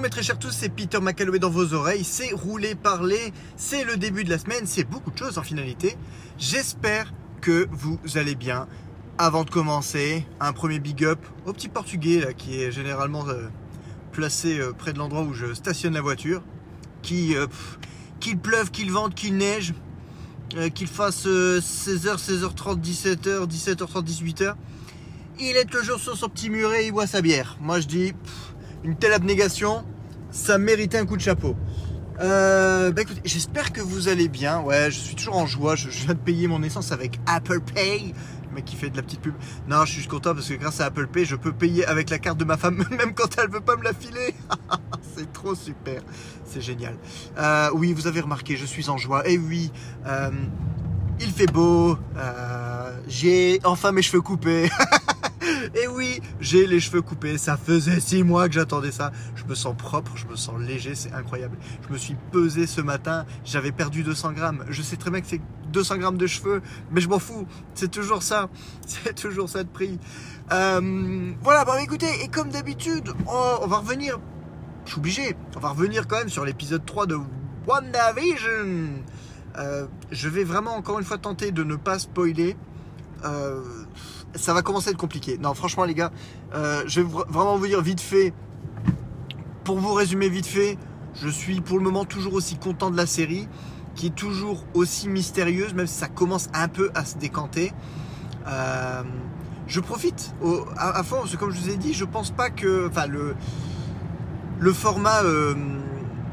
Bonjour mes très chers tous, c'est Peter McCalloway dans vos oreilles, c'est rouler, parler, c'est le début de la semaine, c'est beaucoup de choses en finalité. J'espère que vous allez bien. Avant de commencer, un premier big up au petit portugais là, qui est généralement euh, placé euh, près de l'endroit où je stationne la voiture. Qui, euh, qu'il pleuve, qu'il vente, qu'il neige, qu'il fasse 16h, 16h30, 17h, 17h30, 18h. Il est toujours sur son petit muret, il boit sa bière. Moi je dis, une telle abnégation, ça méritait un coup de chapeau. Euh, bah j'espère que vous allez bien. Ouais, je suis toujours en joie. Je, viens de payer mon essence avec Apple Pay. Le mec qui fait de la petite pub. Non, je suis content parce que grâce à Apple Pay, je peux payer avec la carte de ma femme, même quand elle veut pas me la filer. C'est trop super. C'est génial. Euh, oui, vous avez remarqué, je suis en joie. Et oui, euh, il fait beau. Euh, J'ai enfin mes cheveux coupés. Et oui, j'ai les cheveux coupés. Ça faisait six mois que j'attendais ça. Je me sens propre, je me sens léger, c'est incroyable. Je me suis pesé ce matin. J'avais perdu 200 grammes. Je sais très bien que c'est 200 grammes de cheveux, mais je m'en fous. C'est toujours ça. C'est toujours ça de prix. Euh, voilà, bon écoutez, et comme d'habitude, on, on va revenir. Je suis obligé. On va revenir quand même sur l'épisode 3 de WandaVision. Euh, je vais vraiment encore une fois tenter de ne pas spoiler. Euh, ça va commencer à être compliqué. Non, franchement, les gars, euh, je vais vra- vraiment vous dire vite fait. Pour vous résumer vite fait, je suis pour le moment toujours aussi content de la série, qui est toujours aussi mystérieuse, même si ça commence un peu à se décanter. Euh, je profite à, à fond, parce que comme je vous ai dit, je pense pas que, enfin, le format, euh,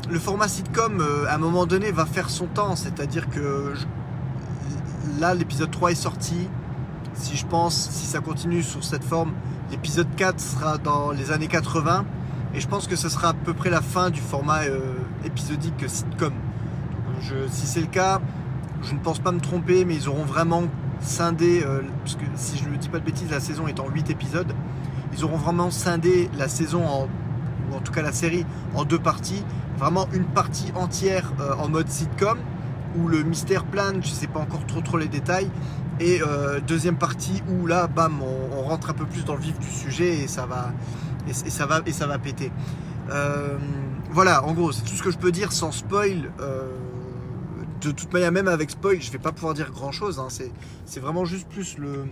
le format sitcom, à un moment donné, va faire son temps. C'est-à-dire que là, l'épisode 3 est sorti si je pense, si ça continue sur cette forme, l'épisode 4 sera dans les années 80. Et je pense que ce sera à peu près la fin du format euh, épisodique sitcom. Si c'est le cas, je ne pense pas me tromper, mais ils auront vraiment scindé, euh, parce que si je ne dis pas de bêtises, la saison est en 8 épisodes. Ils auront vraiment scindé la saison, en, ou en tout cas la série, en deux parties. Vraiment une partie entière euh, en mode sitcom, où le mystère plane, je ne sais pas encore trop trop les détails. Et euh, deuxième partie où là, bam, on, rentre un peu plus dans le vif du sujet et ça va, et, ça va, et ça va péter. Euh, voilà, en gros, c'est tout ce que je peux dire sans spoil. Euh, de toute manière, même avec spoil, je vais pas pouvoir dire grand chose. c'est, c'est vraiment juste plus le,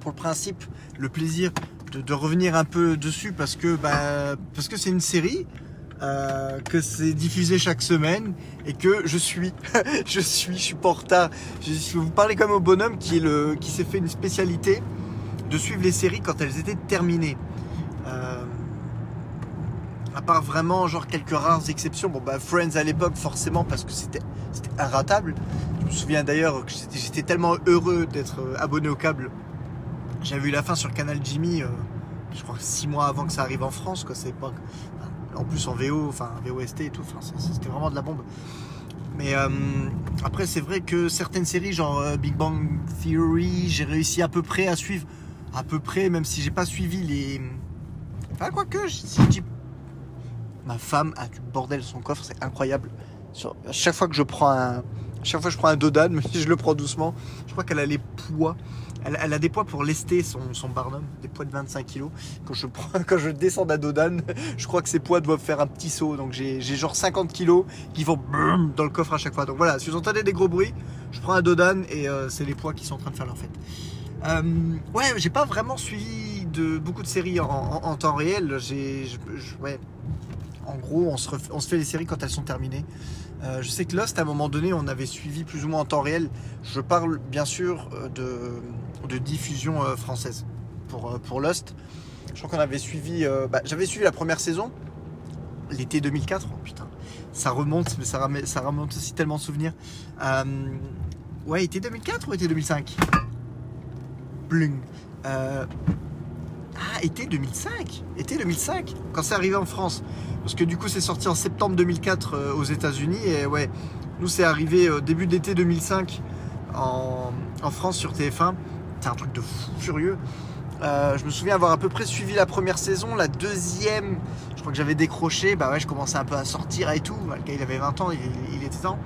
pour le principe, le plaisir de, de revenir un peu dessus parce que, bah, parce que c'est une série. Euh, que c'est diffusé chaque semaine et que je suis, je suis, je suis. Je, vous parler comme au bonhomme qui s'est fait une spécialité de suivre les séries quand elles étaient terminées. Euh, à part vraiment genre quelques rares exceptions. Bon bah Friends à l'époque forcément parce que c'était c'était inratable. Je me souviens d'ailleurs que j'étais- tellement heureux d'être euh, abonné au câble. J'avais vu la fin sur Canal Jimmy, je crois six mois avant que ça arrive en France quoi. C'est pas en plus en VO, enfin VOST et tout. C'était vraiment de la bombe. Mais euh, après, c'est vrai que certaines séries, genre euh, Big Bang Theory, j'ai réussi à peu près à suivre, à peu près, même si j'ai pas suivi les. Enfin, quoique, si je dis. Ma femme a du bordel son coffre, c'est incroyable. Chaque fois que je prends un. Chaque fois que je prends un Dodan, même si je le prends doucement, je crois qu'elle a les poids. Elle, a des poids pour lester son, son Barnum, des poids de 25 kg. Quand je, prends, quand je descends d'un Dodan, je crois que ses poids doivent faire un petit saut. Donc j'ai genre 50 kg qui vont dans le coffre à chaque fois. Donc voilà, si vous entendez des gros bruits, je prends un Dodan et euh, c'est les poids qui sont en train de faire leur fête. Euh, ouais, j'ai pas vraiment suivi de beaucoup de séries en, en- temps réel. J'ai, ouais, en gros, on se, fait les séries quand elles sont terminées. Euh, je sais que Lost, à un moment donné, on avait suivi plus ou moins en temps réel. Je parle bien sûr euh, de, diffusion euh, française pour, Lost. Je crois qu'on avait suivi. bah, J'avais suivi la première saison, l'été 2004. Oh putain, ça remonte, mais ça, remonte aussi tellement de souvenirs. Ouais, été 2004 ou été 2005 Bling. Ah, été 2005 Été 2005 Quand c'est arrivé en France. Parce que du coup, c'est sorti en septembre 2004 euh, aux États-Unis. Et ouais, nous, c'est arrivé euh, début d'été 2005 en, France sur TF1. C'est un truc de fou furieux. Euh, je me souviens avoir à peu près suivi la première saison. La deuxième, je crois que j'avais décroché. Bah ouais, je commençais un peu à sortir et tout. Le gars, il avait 20 ans, il, était temps.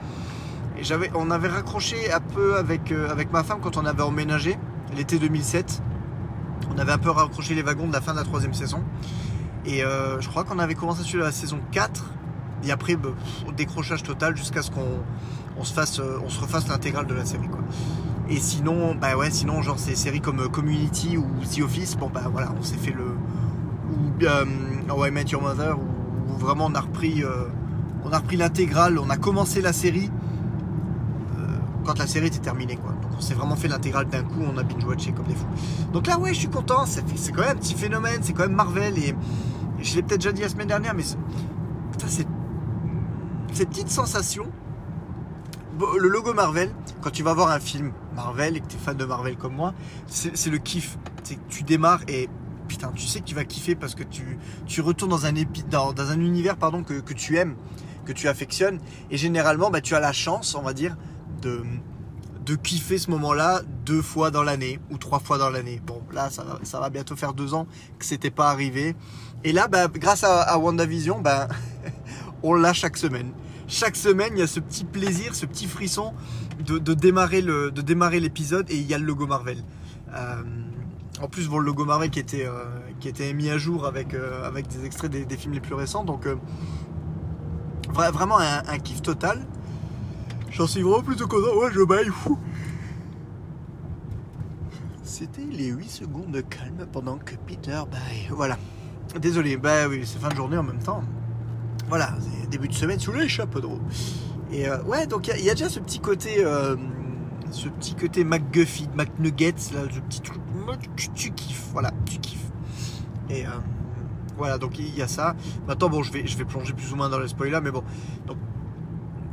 Et j'avais, on avait raccroché un peu avec, avec ma femme quand on avait emménagé l'été 2007. On avait un peu raccroché les wagons de la fin de la troisième saison. Et euh, je crois qu'on avait commencé sur la saison 4. Et après, bah, pff, décrochage total jusqu'à ce qu'on on se, fasse, euh, on se refasse l'intégrale de la série. Et sinon, bah ouais, sinon, genre ces séries comme euh, Community ou The Office, bon bah voilà, on s'est fait le. Ou euh, How I Met Your Mother, où, vraiment on a repris, on a repris l'intégrale, on a commencé la série quand la série était terminée quoi. On s'est vraiment fait l'intégrale d'un coup, on a binge-watché comme des fous. Donc là ouais, je suis content, c'est quand même un petit phénomène, c'est quand même Marvel et, je l'ai peut-être déjà dit la semaine dernière, mais putain, cette petite sensation. Le logo Marvel, quand tu vas voir un film Marvel et que tu es fan de Marvel comme moi, c'est le kiff. Tu démarres et putain, tu sais que tu vas kiffer parce que tu, retournes dans un, dans, un univers pardon, que, que tu aimes, que tu affectionnes. Et généralement, bah, tu as la chance, on va dire, de, de kiffer ce moment-là deux fois dans l'année ou trois fois dans l'année. Bon, là, ça va, ça va bientôt faire deux ans que c'était pas arrivé. Et là, bah, grâce à, à WandaVision, bah, on l'a chaque semaine. Chaque semaine, il y a ce petit plaisir, ce petit frisson de, démarrer l'épisode et il y a le logo Marvel. Euh, en plus, bon, le logo Marvel qui était, euh, qui était mis à jour avec, euh, avec des extraits des, films les plus récents. Donc, vra- vraiment un, un kiff total. J'en suis vraiment plutôt content. Ouais, je baille. fou. C'était les 8 secondes de calme pendant que Peter baille. Voilà. Désolé, bah oui, c'est fin de journée en même temps. Voilà, début de semaine sous les chapeaux de roue. Et euh, ouais, donc il y a- déjà ce petit côté, euh, ce petit côté McGuffey, McNuggets, là, ce petit truc, tu, kiffes, voilà, tu kiffes. Et euh, voilà, donc il y a ça. Maintenant, bon, je vais, je vais plonger plus ou moins dans les spoilers, mais bon.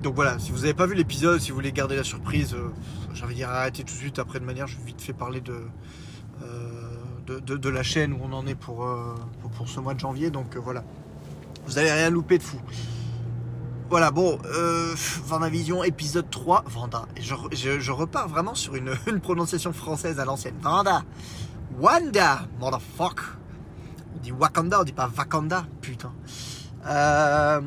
Donc voilà, si vous n'avez pas vu l'épisode, si vous voulez garder la surprise, euh, de dire arrêtez tout de suite. Après, de manière, je vais vite fait parler de, euh, de, la chaîne où on en est pour, euh, pour, ce mois de janvier. Donc euh, voilà, vous n'allez rien louper de fou. Voilà, bon, euh, Vendavision, épisode 3, Vanda. Je, je repars vraiment sur une, une prononciation française à l'ancienne. Vanda. Wanda, motherfuck. On dit Wakanda, on dit pas Wakanda, putain. Euh,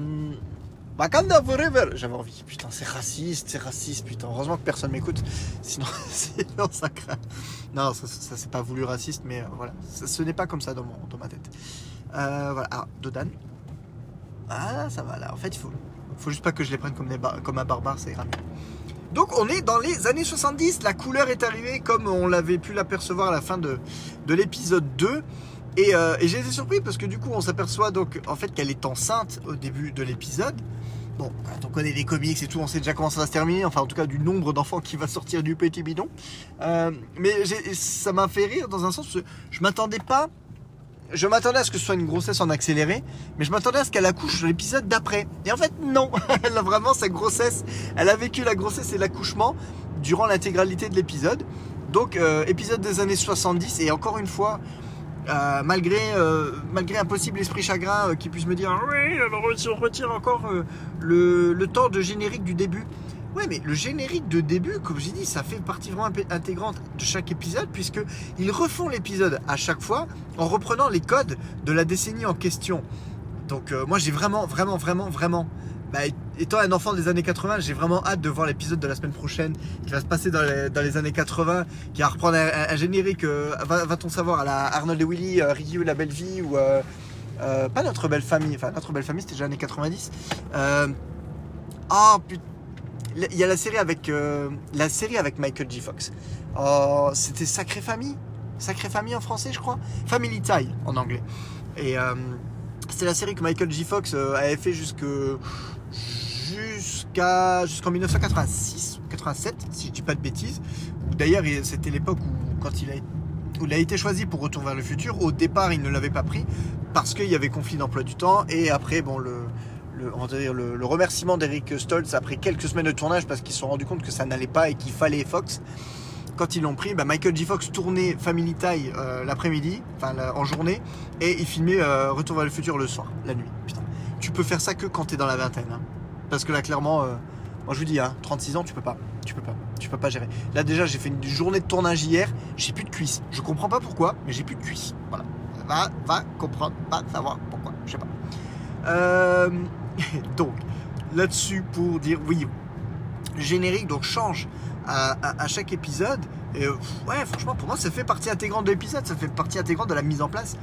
Wakanda forever. J'avais envie, putain, c'est raciste, c'est raciste, putain. Heureusement que personne m'écoute, sinon, sinon ça craint. Non, ça, ça, c'est pas voulu raciste, mais euh, voilà, ce n'est pas comme ça dans, mon, dans ma tête. Euh, voilà, ah, Dodan. Ah, ça va là. En fait, il faut, faut juste pas que je les prenne comme, un barbare, ça ira. Donc, on est dans les années 70. La couleur est arrivée comme on l'avait pu l'apercevoir à la fin de, de l'épisode 2. Et, euh, et j'ai été surpris parce que du coup, on s'aperçoit donc en fait qu'elle est enceinte au début de l'épisode. Bon, quand on connaît les comics et tout, on sait déjà comment ça va se terminer. Enfin, en tout cas, du nombre d'enfants qui va sortir du petit bidon. Euh, mais ça m'a fait rire dans un sens je m'attendais pas. Je m'attendais à ce que ce soit une grossesse en accéléré, mais je m'attendais à ce qu'elle accouche l'épisode d'après. Et en fait, non. Elle a vraiment sa grossesse. Elle a vécu la grossesse et l'accouchement durant l'intégralité de l'épisode. Donc, euh, épisode des années 70. Et encore une fois, euh, malgré, euh, malgré un possible esprit chagrin euh, qui puisse me dire Oui, alors si on retire encore le, le temps de générique du début. Ouais, mais le générique de début, comme j'ai dit, ça fait partie vraiment intégrante de chaque épisode, puisque ils refont l'épisode à chaque fois en reprenant les codes de la décennie en question. Donc moi j'ai vraiment, vraiment, vraiment, vraiment, bah, étant un enfant des années 80, j'ai vraiment hâte de voir l'épisode de la semaine prochaine qui va se passer dans les, années 80, qui va reprendre un, générique, euh, va- va-t-on savoir, à la Arnold et Willy, euh, Ryu la belle vie, ou euh, euh, pas notre belle famille, enfin notre belle famille c'était déjà années 90. Euh, oh putain. Il y a la série avec la série avec Michael J. Fox. Oh, c'était Sacré Famille, Sacré Famille en français, je crois? Family Tie en anglais. Et c'était la série que Michael J. Fox euh, avait fait jusqu'à jusqu'en 1986 ou 87, si je dis pas de bêtises. D'ailleurs, il- c'était l'époque où quand il a été choisi pour Retour vers le futur. Au départ, il ne l'avait pas pris parce qu'il y avait conflit d'emploi du temps. Et après, bon, le, le remerciement d'Eric Stoltz après quelques semaines de tournage parce qu'ils se sont rendus compte que ça n'allait pas et qu'il fallait Fox. Quand ils l'ont pris, bah, Michael J. Fox tournait Family Tie euh, l'après-midi, enfin en journée, et il filmait euh, Retour vers le futur le soir, la nuit. Putain, tu peux faire ça que quand t'es dans la vingtaine, hein. parce que là clairement, euh, moi je vous dis, hein, 36 ans, tu peux pas, tu peux pas, tu peux pas gérer. Là déjà, j'ai fait une journée de tournage hier, j'ai plus de cuisses. Je comprends pas pourquoi, mais j'ai plus de cuisses. Voilà, va, va comprendre, va savoir pourquoi, je sais pas. Euh, donc là-dessus pour dire oui, générique donc change à, chaque épisode. Et euh, ouais, franchement, pour moi, ça fait partie intégrante de l'épisode, ça fait partie intégrante de la mise en place.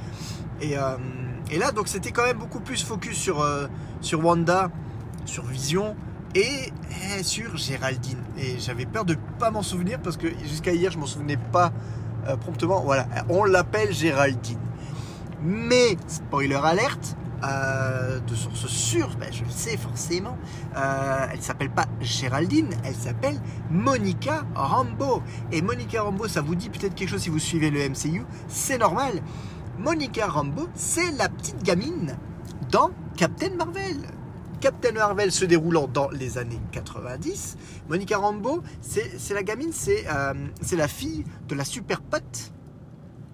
Et, euh, Et là, donc, c'était quand même beaucoup plus focus sur, euh, sur Wanda, sur Vision et, sur Géraldine. Et j'avais peur de pas m'en souvenir parce que jusqu'à hier, je m'en souvenais pas promptement. Voilà, on l'appelle Géraldine. Mais, spoiler alerte, euh, de source sûre, ben, je le sais forcément, euh, elle s'appelle pas Géraldine, elle s'appelle Monica Rambeau. Et Monica Rambeau, ça vous dit peut-être quelque chose si vous suivez le MCU, c'est normal. Monica Rambeau, c'est la petite gamine dans Captain Marvel. Captain Marvel se déroulant dans les années 90. Monica Rambeau, c'est la gamine, c'est euh, c'est la fille de la super pote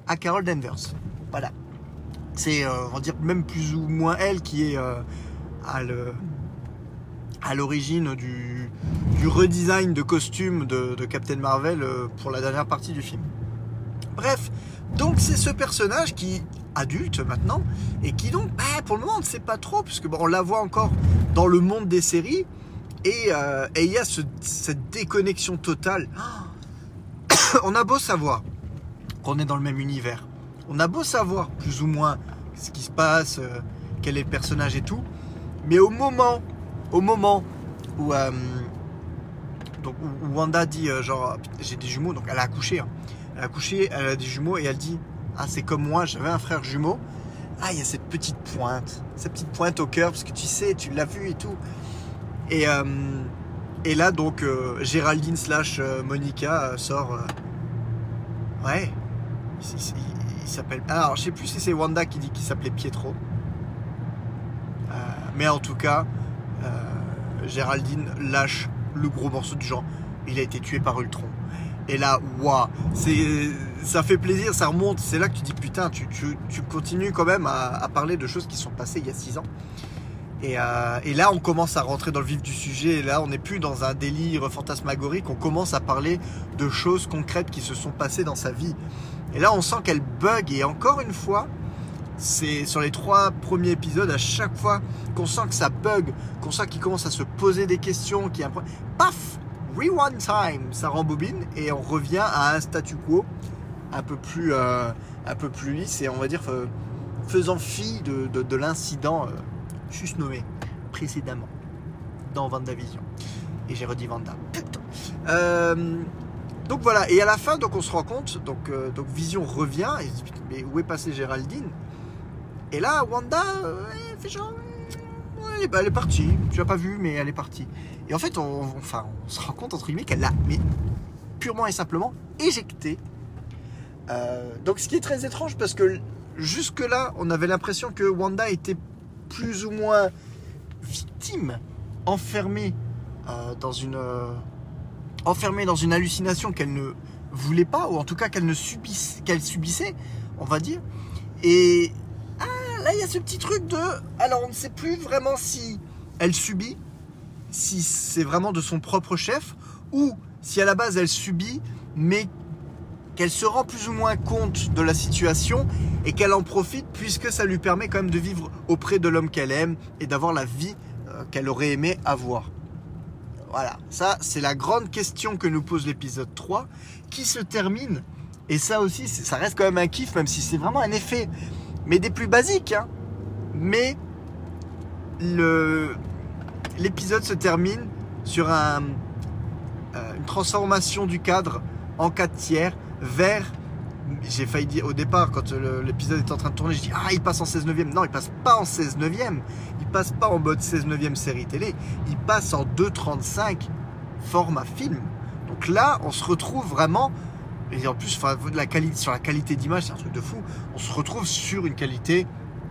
à Carol Danvers. Voilà. C'est, euh, on dire, même plus ou moins elle qui est euh, à l'origine du, redesign de costume de, Captain Marvel euh, pour la dernière partie du film. Bref, donc c'est ce personnage qui adulte maintenant et qui donc, bah, pour le moment, on ne sait pas trop puisque bon, on la voit encore dans le monde des séries et il y a ce- cette déconnexion totale. on a beau savoir qu'on est dans le même univers, on a beau savoir plus ou moins ce qui se passe, euh, quel est le personnage et tout, mais au moment, au moment où, euh, donc, où- Wanda dit euh, genre j'ai des jumeaux, donc elle a accouché, hein. elle a accouché, elle a des jumeaux et elle dit ah c'est comme moi, j'avais un frère jumeau. Ah il y a cette petite pointe, cette petite pointe au cœur parce que tu sais, tu l'as vu et tout. Et et là donc Géraldine slash Monica sort. ouais, s'appelle. Alors, je sais plus si c'est Wanda qui dit qu'il s'appelait Pietro. Euh, mais en tout cas, euh, Géraldine lâche le gros morceau du genre. Il a été tué par Ultron. Et là, waouh, ça fait plaisir, ça remonte. C'est là que tu dis putain, tu, continues quand même à, à parler de choses qui sont passées il y a 6 ans. Et, euh, et là, on commence à rentrer dans le vif du sujet. Et là, on n'est plus dans un délire fantasmagorique. On commence à parler de choses concrètes qui se sont passées dans sa vie. Et là, on sent qu'elle bug. Et encore une fois, c'est sur les trois premiers épisodes, à chaque fois qu'on sent que ça bug, qu'on sent qu'il commence à se poser des questions, qu'il y a un problème, paf, rewind time, ça rembobine et on revient à un statu quo un peu plus, euh, un peu plus lisse et on va dire euh, faisant fi de, de- de l'incident juste nommé précédemment dans WandaVision. Et j'ai redit Vanda. Putain. Euh, donc voilà, et à la fin, donc on se rend compte, donc, euh, donc Vision revient, et se dit, mais où est passée Géraldine? Et là, Wanda, euh, elle fait genre, Ouais, elle, est, partie, tu l'as pas vu, mais elle est partie. Et en fait, on, enfin, on se rend compte, entre guillemets, qu'elle l'a, mais purement et simplement, éjectée. Donc ce qui est très étrange, parce que jusque-là, on avait l'impression que Wanda était plus ou moins victime, enfermée euh, dans une... euh, enfermée dans une hallucination qu'elle ne voulait pas, ou en tout cas qu'elle ne subisse, qu'elle subissait, on va dire. Et ah, là, il y a ce petit truc de. Alors, on ne sait plus vraiment si elle subit, si c'est vraiment de son propre chef, ou si à la base elle subit, mais qu'elle se rend plus ou moins compte de la situation et qu'elle en profite puisque ça lui permet quand même de vivre auprès de l'homme qu'elle aime et d'avoir la vie euh, qu'elle aurait aimé avoir. Voilà, ça c'est la grande question que nous pose l'épisode 3 qui se termine. Et ça aussi, ça reste quand même un kiff, même si c'est vraiment un effet, mais des plus basiques. hein. Mais l'épisode se termine sur euh, une transformation du cadre en 4 tiers vers. J'ai failli dire au départ, quand l'épisode est en train de tourner, je dis Ah, il passe en 16 neuvième. Non, il passe pas en 16 neuvième. Il passe pas en mode 16 neuvième série télé. Il passe en 2.35 format film. Donc là, on se retrouve vraiment. Et en plus, enfin, sur la qualité d'image, c'est un truc de fou. On se retrouve sur une qualité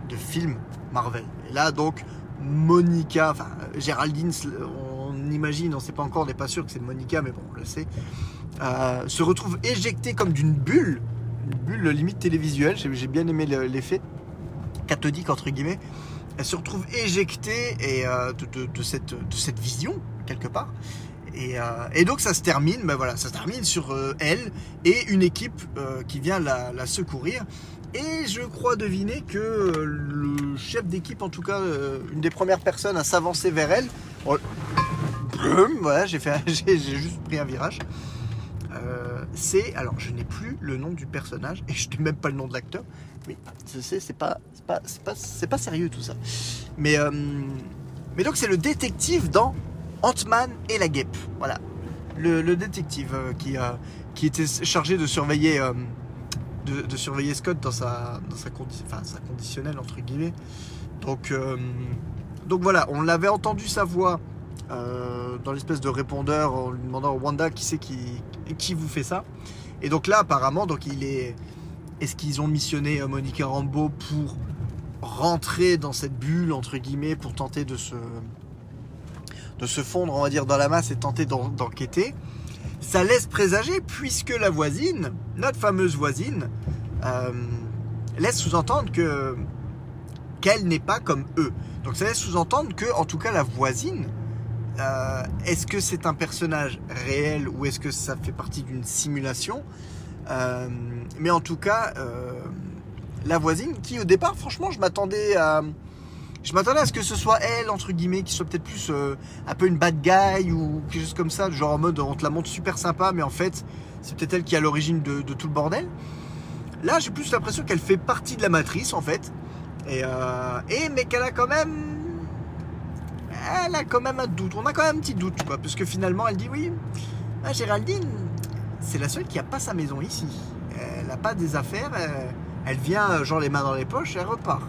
de film Marvel. Et là, donc, Monica, enfin, Géraldine, on imagine, on sait pas encore, on n'est pas sûr que c'est Monica, mais bon, on le sait, euh, se retrouve éjectée comme d'une bulle, une bulle limite télévisuelle. J'ai bien aimé le- l'effet cathodique, entre guillemets. Elle se retrouve éjectée et, euh, de, cette, vision, quelque part. Et, euh, et donc ça se termine, ben voilà, ça se termine sur elle et une équipe qui vient la, secourir. Et je crois deviner que le chef d'équipe, en tout cas une des premières personnes à s'avancer vers elle, oh, voilà, j'ai juste pris un virage. Euh, c'est, alors je n'ai plus le nom du personnage et je n'ai même pas le nom de l'acteur. Mais je sais, c'est pas, pas, pas, pas sérieux tout ça. Mais, euh, mais donc c'est le détective dans Ant-Man et la guêpe. Voilà. Le, détective euh, qui, euh, qui était chargé de surveiller, de, surveiller Scott dans sa, dans sa, sa conditionnelle, entre guillemets. Donc, donc voilà, on l'avait entendu sa voix euh, dans l'espèce de répondeur en lui demandant Wanda qui c'est qui, qui vous fait ça? Et donc là, apparemment, donc il est. Est-ce qu'ils ont missionné euh, Monica Rambeau pour rentrer dans cette bulle entre guillemets pour tenter de se de se fondre, on va dire, dans la masse et tenter d'en- d'enquêter? Ça laisse présager puisque la voisine, notre fameuse voisine, euh, laisse sous-entendre que qu'elle n'est pas comme eux. Donc ça laisse sous-entendre que, en tout cas, la voisine, euh, est-ce que c'est un personnage réel ou est-ce que ça fait partie d'une simulation Euh, Mais en tout cas, euh, la voisine, qui au départ, franchement, je m'attendais à, je m'attendais à ce que ce soit elle entre guillemets, qui soit peut-être plus un peu une bad guy ou quelque chose comme ça, genre en mode on te la montre super sympa, mais en fait c'est peut-être elle qui est à l'origine de, tout le bordel. Là, j'ai plus l'impression qu'elle fait partie de la matrice en fait, et mais qu'elle a quand même elle a quand même un doute. On a quand même un petit doute, parce que finalement, elle dit oui. Ah, Géraldine, c'est la seule qui a pas sa maison ici. Elle n'a pas des affaires. Elle, elle vient, euh, genre les mains dans les poches, et elle repart.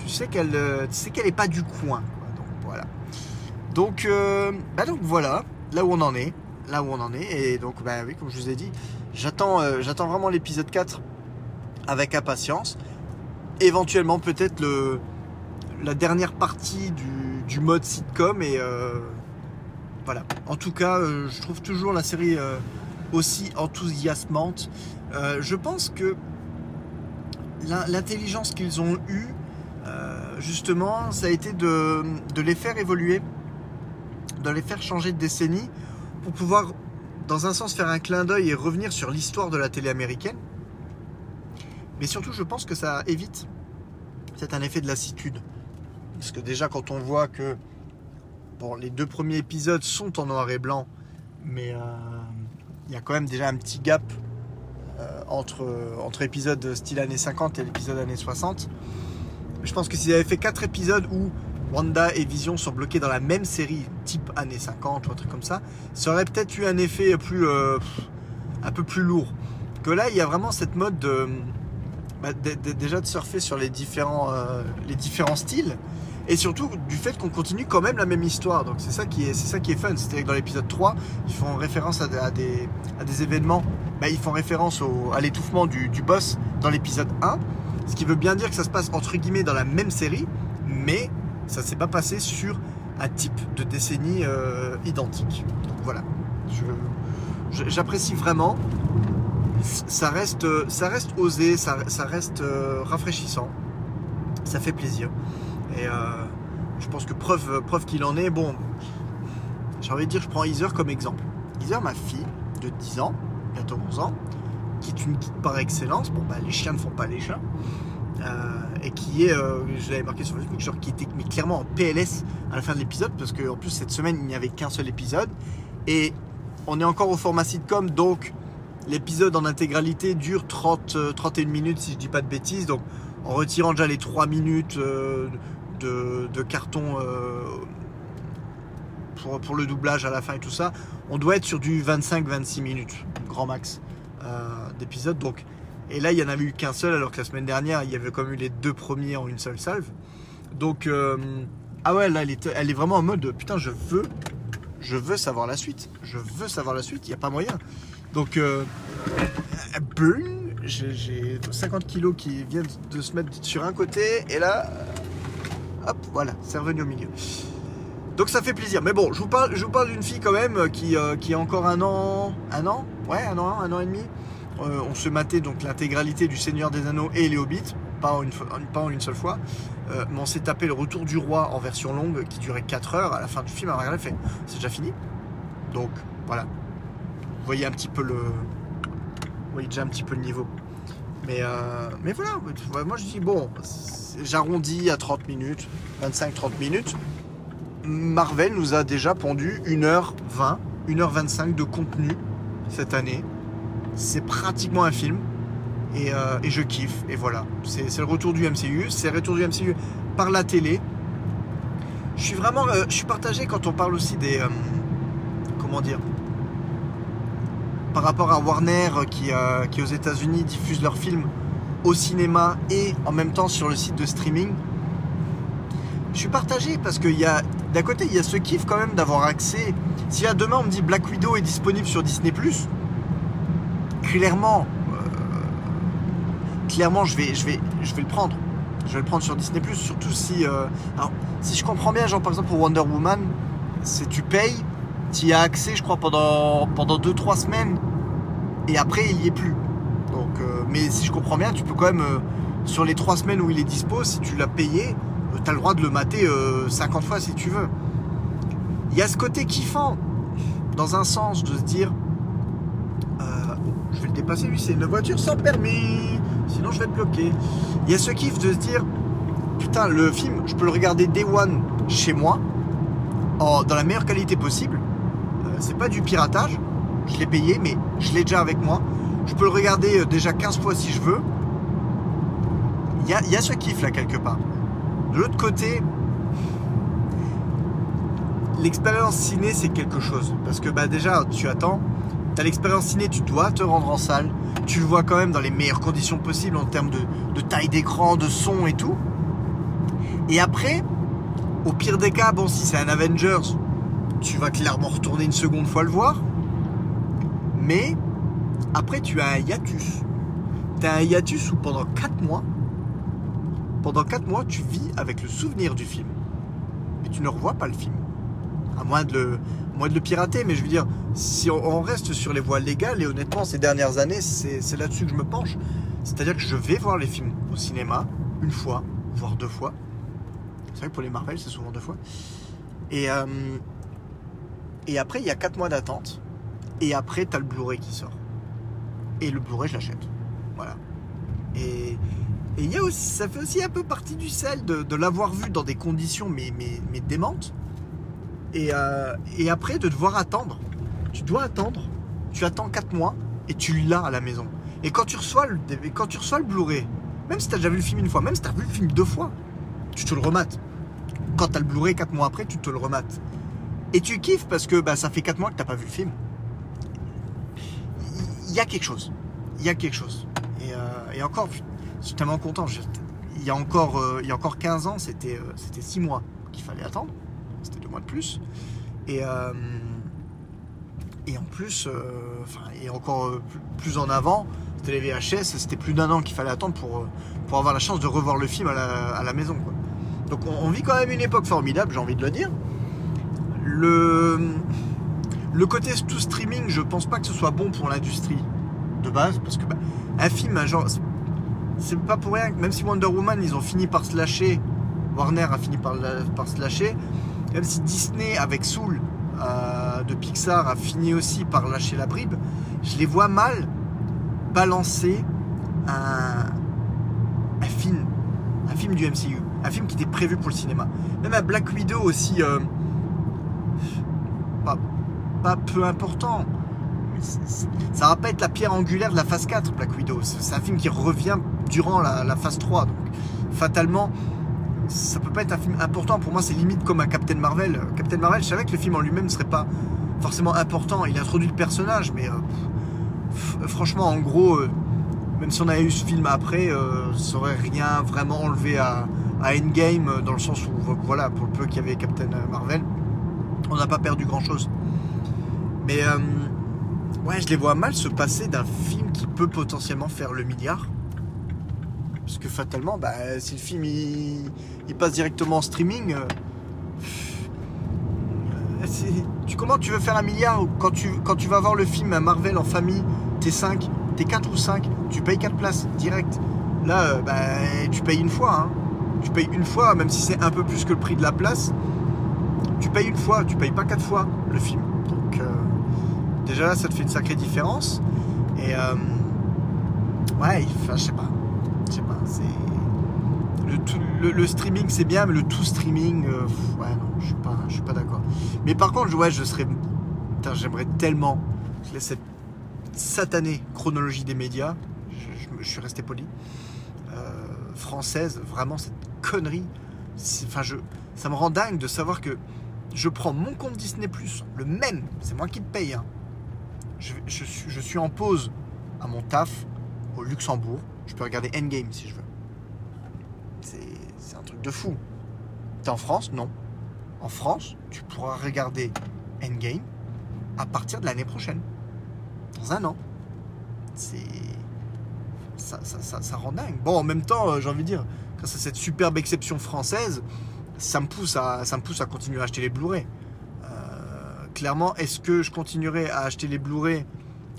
Tu sais qu'elle, euh, tu sais qu'elle est pas du coin. Donc voilà. Donc, euh, bah donc voilà, là où on en est, là où on en est. Et donc, bah oui, comme je vous ai dit, j'attends, euh, vraiment l'épisode 4 avec impatience. Éventuellement, peut-être la dernière partie du, du mode sitcom et euh, voilà. En tout cas, euh, je trouve toujours la série euh, aussi enthousiasmante. Je pense que l'in- l'intelligence qu'ils ont eue, justement, ça a été de, de les faire évoluer, de les faire changer de décennie pour pouvoir, dans un sens, faire un clin d'œil et revenir sur l'histoire de la télé américaine. Mais surtout, je pense que ça évite peut-être un effet de lassitude. Parce que déjà, quand on voit que bon, les deux premiers épisodes sont en noir et blanc, mais euh, il y a quand même déjà un petit gap euh, entre, entre épisode style années 50 et l'épisode années 60. Je pense que s'ils avaient fait quatre épisodes où Wanda et Vision sont bloqués dans la même série, type années 50 ou un truc comme ça, ça aurait peut-être eu un effet plus, euh, un peu plus lourd. Que là, il y a vraiment cette mode de, bah, déjà de surfer sur les différents, les différents styles et surtout du fait qu'on continue quand même la même histoire. Donc c'est ça qui est, c'est ça qui est fun. C'est-à-dire que dans l'épisode 3, ils font référence à, des- à des, événements. Bah, ils font référence au, à l'étouffement du, du boss dans l'épisode 1. Ce qui veut bien dire que ça se passe entre guillemets dans la même série, mais ça s'est pas passé sur un type de décennie euh, identique. Donc voilà. J'apprécie vraiment. Ça reste, ça reste osé, ça, ça reste euh, rafraîchissant. Ça fait plaisir. Et euh, je pense que preuve, preuve qu'il en est, bon, j'ai envie de dire, je prends Heather comme exemple. Heather, ma fille de 10 ans, bientôt 11 ans, qui est une guide par excellence, bon, bah, les chiens ne font pas les chats, euh, et qui est, euh, je l'avais marqué sur Facebook, genre qui était mais clairement en PLS à la fin de l'épisode, parce qu'en plus cette semaine il n'y avait qu'un seul épisode, et on est encore au format sitcom, donc l'épisode en intégralité dure 30, euh, 31 minutes si je dis pas de bêtises, donc en retirant déjà les 3 minutes de, carton euh, pour, le doublage à la fin et tout ça, on doit être sur du 25-26 minutes, grand max euh, d'épisode. Donc, et là, il n'y en avait eu qu'un seul, alors que la semaine dernière, il y avait même eu les deux premiers en une seule salve. Donc, euh, ah ouais, là, elle est, vraiment en mode putain, je veux, je veux savoir la suite. Je veux savoir la suite, il n'y a pas moyen. Donc, euh, j'ai 50 kilos qui viennent de se mettre sur un côté, et là, hop, voilà, c'est revenu au milieu. Donc ça fait plaisir. Mais bon, je vous parle, d'une fille quand même qui, euh, qui a encore un an, un an, ouais, un an, un an et demi. Euh, on se matait donc l'intégralité du Seigneur des Anneaux et les Hobbits, pas en une, seule fois. Euh, mais on s'est tapé le Retour du Roi en version longue qui durait 4 heures. À la fin du film, on a fait, c'est déjà fini. Donc voilà, voyez un petit peu le, vous voyez déjà un petit peu le niveau. Mais, euh, mais voilà, moi je dis bon, j'arrondis à 30 minutes, 25-30 minutes. Marvel nous a déjà pondu 1h20, 1h25 de contenu cette année. C'est pratiquement un film. Et, euh, je kiffe. Et voilà. C'est c'est le retour du MCU. C'est le retour du MCU par la télé. Je suis vraiment. euh, je suis partagé quand on parle aussi des. euh, comment dire Par rapport à Warner euh, qui, euh, qui aux États-Unis diffuse leurs films au cinéma et en même temps sur le site de streaming. Je suis partagé parce a. D'un côté, il y a ce kiff quand même d'avoir accès. Si là demain on me dit Black Widow est disponible sur Disney, clairement. euh, clairement, je vais, je, vais, je vais le prendre. Je vais le prendre sur Disney, surtout si. alors, si je comprends bien, genre par exemple pour Wonder Woman, c'est tu payes, tu y as accès, je crois, pendant, pendant 2-3 semaines, et après il y est plus. Donc, euh, mais si je comprends bien, tu peux quand même, euh, sur les 3 semaines où il est dispo, si tu l'as payé, tu as le droit de le mater euh, 50 fois si tu veux. Il y a ce côté kiffant, dans un sens, de se dire euh, je vais le dépasser, lui, c'est une voiture sans permis, sinon je vais te bloquer. Il y a ce kiff de se dire putain, le film, je peux le regarder day one chez moi, en- dans la meilleure qualité possible. C'est pas du piratage, je l'ai payé, mais je l'ai déjà avec moi. Je peux le regarder euh, déjà 15 fois si je veux. Il y a, ce kiff là quelque part. De l'autre côté, l'expérience ciné c'est quelque chose. Parce que bah déjà tu attends, tu as l'expérience ciné, tu dois te rendre en salle. Tu le vois quand même dans les meilleures conditions possibles en termes de, de taille d'écran, de son et tout. Et après, au pire des cas, bon si c'est un Avengers, tu vas clairement retourner une seconde fois le voir. Mais après tu as un hiatus. Tu as un hiatus où pendant 4 mois, pendant 4 mois, tu vis avec le souvenir du film. Mais tu ne revois pas le film. À moins de le, pirater, mais je veux dire, si on, reste sur les voies légales, et honnêtement, ces dernières années, c'est c'est là-dessus que je me penche. C'est-à-dire que je vais voir les films au cinéma une fois, voire deux fois. C'est vrai que pour les Marvel, c'est souvent deux fois. Et, euh, et après, il y a 4 mois d'attente. Et après, tu as le Blu-ray qui sort. Et le Blu-ray, je l'achète. Voilà. Et et y a aussi, ça fait aussi un peu partie du sel de, de l'avoir vu dans des conditions mais, mais, mais démentes. Et, euh, et après de devoir attendre. Tu dois attendre. Tu attends 4 mois et tu l'as à la maison. Et quand tu reçois le, quand tu reçois le Blu-ray, même si tu as déjà vu le film une fois, même si tu as vu le film deux fois, tu te le remates. Quand tu as le Blu-ray 4 mois après, tu te le remates. Et tu kiffes parce que bah, ça fait 4 mois que tu pas vu le film. Il y a quelque chose. Il y a quelque chose. Et, euh, encore, je suis tellement content. Il, y a encore, euh, il y a encore 15 ans, c'était euh, c'était 6 mois qu'il fallait attendre. C'était 2 mois de plus. Et, et en plus, et encore plus, en avant, c'était les VHS, c'était plus d'un an qu'il fallait attendre pour, pour avoir la chance de revoir le film à la, à la maison. Donc on, on vit quand même une époque formidable, j'ai envie de le dire. Le, côté tout streaming, je pense pas que ce soit bon pour l'industrie de base, parce que bah, un film, genre, c'est pas pour rien, même si Wonder Woman, ils ont fini par se lâcher, Warner a fini par, se lâcher, même si Disney, avec Soul euh, de Pixar, a fini aussi par lâcher la bribe, je les vois mal balancer un, film, un film du MCU, un film qui était prévu pour le cinéma. Même un Black Widow aussi, euh, pas, peu important. mais Ça va pas être la pierre angulaire de la phase 4, Black Widow. C'est un film qui revient durant la, phase 3. Donc, fatalement, ça peut pas être un film important. Pour moi, c'est limite comme un Captain Marvel. Captain Marvel, je savais que le film en lui-même ne serait pas forcément important. Il introduit le personnage, mais euh, franchement, en gros, euh, même si on avait eu ce film après, euh, ça aurait rien vraiment enlevé à, Endgame, dans le sens où, voilà, pour le peu qu'il y avait Captain Marvel, on n'a pas perdu grand-chose. Mais euh, ouais, je les vois mal se passer d'un film qui peut potentiellement faire le milliard. Parce que fatalement, bah, si le film il, passe directement en streaming, euh, euh, tu, comment tu veux faire un milliard quand tu, vas voir le film Marvel en famille, t'es 5, t'es 4 ou 5, tu payes 4 places direct. Là, bah, tu payes une fois. hein. Tu payes une fois, même si c'est un peu plus que le prix de la place. Tu payes une fois, tu payes pas 4 fois le film. Donc, euh, déjà là, ça te fait une sacrée différence. Et euh, ouais, je sais pas. Je sais pas, c'est. Le, tout- le- streaming c'est bien, mais le tout streaming, euh, ouais, non, je suis pas, je suis pas d'accord. Mais par contre, ouais, je serais. Putain, j'aimerais tellement cette satanée chronologie des médias, je, je je, suis resté poli. française, vraiment cette connerie. Enfin, je, ça me rend dingue de savoir que je prends mon compte Disney Plus, le même, c'est moi qui le paye. Hein. Je, suis, en pause à mon taf au Luxembourg. Je peux regarder Endgame si je veux. C'est un truc de fou. T'es en France? Non. En France, tu pourras regarder Endgame à partir de l'année prochaine. Dans un an. C'est. Ça, ça, ça, rend dingue. Bon, en même temps, euh, j'ai envie de dire, grâce à cette superbe exception française, ça me pousse à, ça me pousse à continuer à acheter les Blu-ray. Euh, clairement, est-ce que je continuerai à acheter les Blu-ray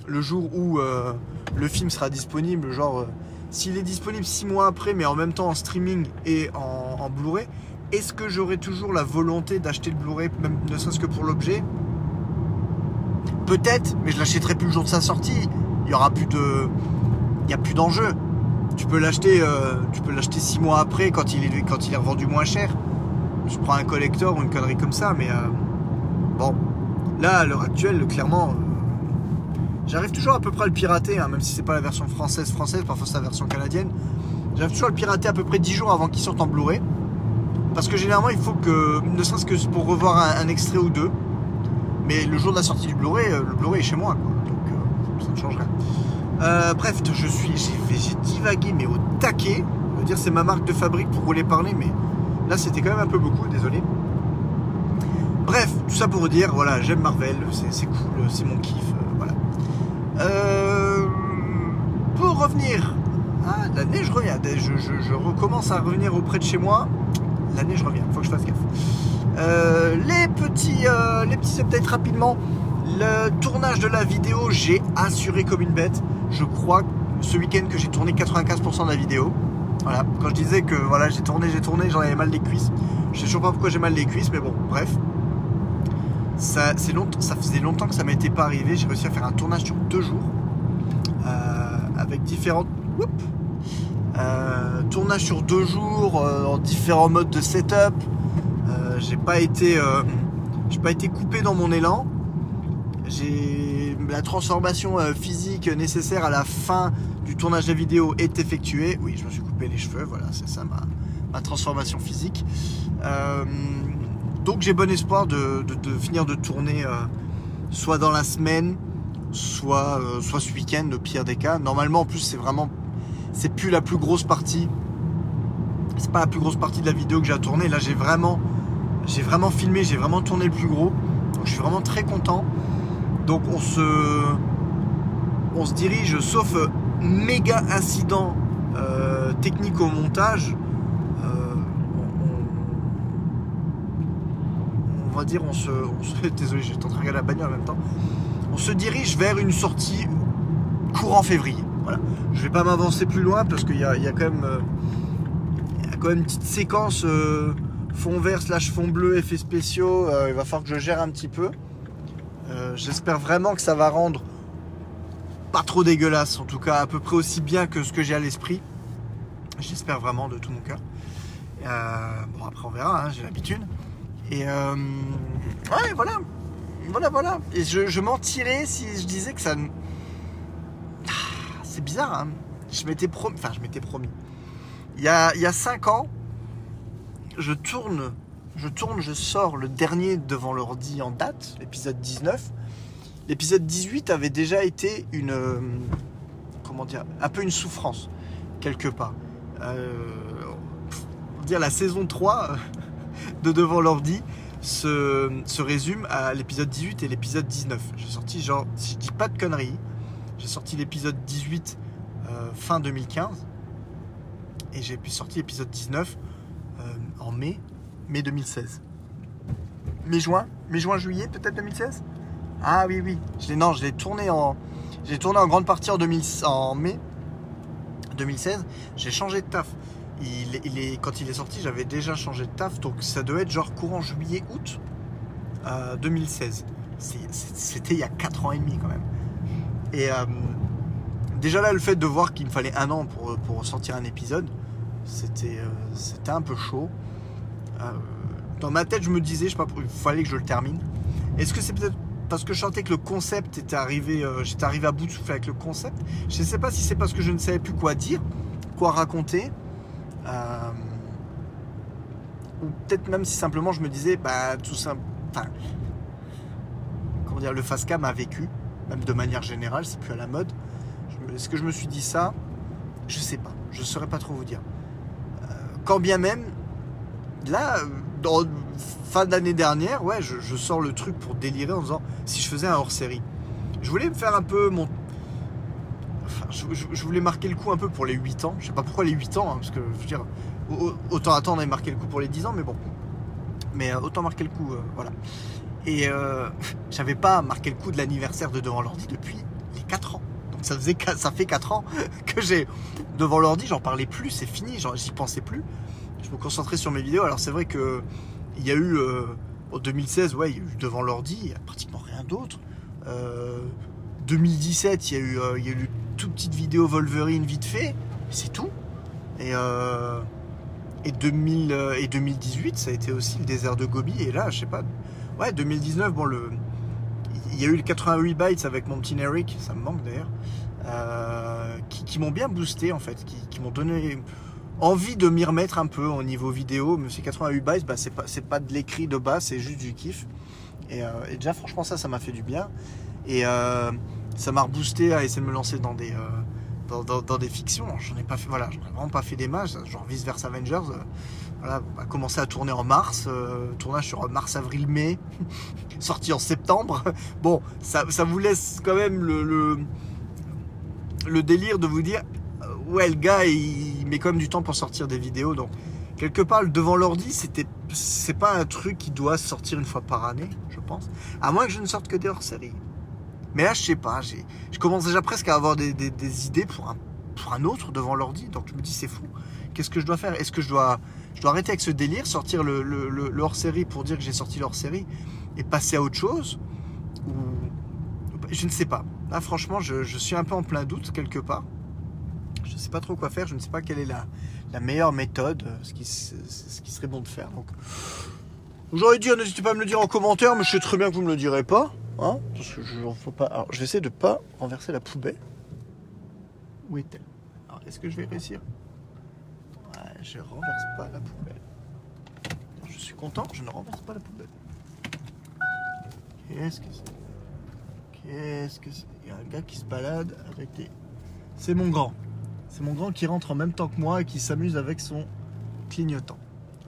le jour où euh, le film sera disponible? Genre, s'il est disponible six mois après, mais en même temps en streaming et en, Blu-ray, est-ce que j'aurai toujours la volonté d'acheter le Blu-ray, ne serait-ce que pour l'objet? Peut-être, mais je l'achèterai plus le jour de sa sortie. Il y aura plus de, il y a plus d'enjeu. Tu peux l'acheter, euh, tu peux l'acheter six mois après quand il est quand il est revendu moins cher. Je prends un collector ou une connerie comme ça, mais euh, bon, là à l'heure actuelle, clairement, euh, j'arrive toujours à peu près à le pirater, hein, même si c'est pas la version française française, parfois c'est la version canadienne. J'arrive toujours à le pirater à peu près 10 jours avant qu'il sorte en Blu-ray. Parce que généralement, il faut que, ne serait-ce que pour revoir un, extrait ou deux, mais le jour de la sortie du Blu-ray, euh, le Blu-ray est chez moi, donc ça ne change rien. Bref, je suis, j'ai divagué, mais au taquet. Je veux dire, c'est ma marque de fabrique pour vous les parler, mais là, c'était quand même un peu beaucoup, désolé. Bref, tout ça pour vous dire, voilà, j'aime Marvel, c'est cool, c'est mon kiff, voilà. pour revenir, ah, la neige revient, je, je recommence à revenir auprès de chez moi l'année je reviens, faut que je fasse gaffe. Euh, les petits, euh, les petits updates rapidement. Le tournage de la vidéo, j'ai assuré comme une bête. Je crois ce week-end que j'ai tourné 95% de la vidéo. Voilà, quand je disais que voilà, j'ai tourné, j'ai tourné, j'en avais mal les cuisses. Je sais toujours pas pourquoi j'ai mal les cuisses, mais bon, bref. Ça, long, ça faisait longtemps que ça m'était pas arrivé. J'ai réussi à faire un tournage sur deux jours euh, avec différentes. Euh, tournage sur deux jours euh, en différents modes de setup. J'ai pas été, j'ai pas été coupé dans mon élan. J'ai la transformation physique nécessaire à la fin tournage de vidéo est effectuée. Oui, je me suis coupé les cheveux. Voilà, c'est ça ma, ma, transformation physique. donc j'ai bon espoir de, de, finir de tourner soit dans la semaine, soit, soit ce week-end, au pire des cas. Normalement, en plus, c'est vraiment c'est plus la plus grosse partie. C'est pas la plus grosse partie de la vidéo que j'ai à tourner. Là, j'ai vraiment, j'ai vraiment filmé, j'ai vraiment tourné le plus gros. Donc, je suis vraiment très content. Donc, on se, on se dirige, sauf méga incident euh, technique au montage. Euh, on, va dire, on se, désolé, j'étais en train de regarder la bagnole en même temps. On se dirige vers une sortie courant février. Voilà. Je vais pas m'avancer plus loin parce qu'il y, a, quand même euh, quand même une petite séquence fond vert slash fond bleu, effets spéciaux. Il va falloir que je gère un petit peu. J'espère vraiment que ça va rendre pas trop dégueulasse, en tout cas à peu près aussi bien que ce que j'ai à l'esprit. J'espère vraiment de tout mon cœur. bon après on verra, hein, j'ai l'habitude. Et ouais voilà, voilà voilà. Et je, mentirais si je disais que ça c'est bizarre, hein je m'étais promis, enfin je m'étais promis. Il y a, il y a 5 ans, je tourne, je tourne, je sors le dernier devant l'ordi en date, l'épisode 19. L'épisode 18 avait déjà été une, comment dire, un peu une souffrance, quelque part. Euh, dire la saison 3 de devant l'ordi se, se résume à l'épisode 18 et l'épisode 19. J'ai sorti genre, si je dis pas de conneries, j'ai sorti l'épisode 18 euh, fin 2015 et j'ai sorti l'épisode 19 euh, en mai, mai 2016. Mai-juin Mai-juin, juillet peut-être 2016 Ah oui, oui. Je l'ai, non, je l'ai tourné en, tourné en grande partie en, 2000, en mai 2016. J'ai changé de taf. Quand il est sorti, j'avais déjà changé de taf, donc ça doit être genre courant juillet-août 2016. Euh, c'était il y a 4 ans et demi quand même. Et euh, déjà là, le fait de voir qu'il me fallait un an pour, pour sortir un épisode, c'était euh, c'était un peu chaud. Dans ma tête, je me disais, je sais pas, il fallait que je le termine. Est-ce que c'est peut-être parce que je sentais que le concept était arrivé, euh, j'étais arrivé à bout de souffle avec le concept. Je ne sais pas si c'est parce que je ne savais plus quoi dire, quoi raconter, euh, ou peut-être même si simplement je me disais, bah tout ça, enfin, comment dire, le Fascam a vécu, même de manière générale, c'est plus à la mode. Est-ce que je me suis dit ça? Je sais pas, je saurais pas trop vous dire. Euh, quand bien même, là, dans fin d'année dernière, ouais, je, sors le truc pour délirer en disant si je faisais un hors-série. Je voulais me faire un peu mon. Je, voulais marquer le coup un peu pour les 8 ans. Je sais pas pourquoi les 8 ans, hein, parce que je veux dire, autant attendre et marquer le coup pour les 10 ans, mais bon. Mais euh, autant marquer le coup, euh, voilà. Et euh, j'avais pas marqué le coup de l'anniversaire de Devant l'ordi depuis les 4 ans. Donc ça, faisait, ça fait 4 ans que j'ai. Devant l'ordi, j'en parlais plus, c'est fini, j'y pensais plus je me concentrais sur mes vidéos. Alors c'est vrai que il y a eu euh, en 2016, ouais, il y a eu devant l'ordi, il n'y a pratiquement rien d'autre. 2017, euh, il y a eu, euh, il y a eu une toute petite vidéo Wolverine vite fait, c'est tout. Et, et, 2000, et 2018, ça a été aussi le désert de Gobi. Et là, je sais pas, ouais, 2019, bon, le, il y a eu le 88 bytes avec mon petit Eric, ça me manque d'ailleurs, qui, m'ont bien boosté en fait, qui, qui m'ont donné envie de m'y remettre un peu au niveau vidéo. Mais c'est 88 bytes, bah, c'est pas, de l'écrit de base, c'est juste du kiff. Euh, et, déjà, franchement, ça, ça m'a fait du bien. Et euh, ça m'a reboosté à essayer de me lancer dans des, euh, dans, fictions. J'en ai pas fait, voilà, ai vraiment pas fait des matchs, genre vice versa Avengers. voilà, a commencé à tourner en mars, tournage sur mars, avril, mai, sorti en septembre. Bon, ça, vous laisse quand même le délire de vous dire ouais, le gars, il met quand même du temps pour sortir des vidéos. Donc, quelque part, devant l'ordi, c'était, c'est pas un truc qui doit sortir une fois par année, je pense. À moins que je ne sorte que des hors-séries. Mais là, je sais pas. je commence déjà presque à avoir des, idées pour un, pour un autre devant l'ordi. Donc, je me dis, c'est fou. Qu'est-ce que je dois faire? Est-ce que je dois, je dois arrêter avec ce délire, sortir le, le, hors-série pour dire que j'ai sorti lhors série et passer à autre chose? Ou je ne sais pas. Là, franchement, je suis un peu en plein doute quelque part je ne sais pas trop quoi faire, je ne sais pas quelle est la, meilleure méthode, euh, ce qui, serait bon de faire. Donc, j'aurais dit, n'hésitez pas à me le dire en commentaire, mais je sais très bien que vous ne me le direz pas. Hein, parce que je, pas... Je vais essayer de ne pas renverser la poubelle. Où est-elle? Est-ce que je vais réussir? Ouais, Je ne renverse pas la poubelle. Je suis content, je ne renverse pas la poubelle. Qu'est-ce que c'est? Qu'est-ce que c'est? Il y a un gars qui se balade des... C'est mon grand. C'est mon grand qui rentre en même temps que moi et qui s'amuse avec son clignotant.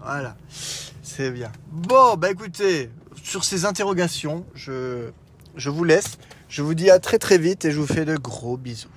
Voilà, c'est bien. Bon, bah écoutez, sur ces interrogations, je, je vous laisse. Je vous dis à très très vite et je vous fais de gros bisous.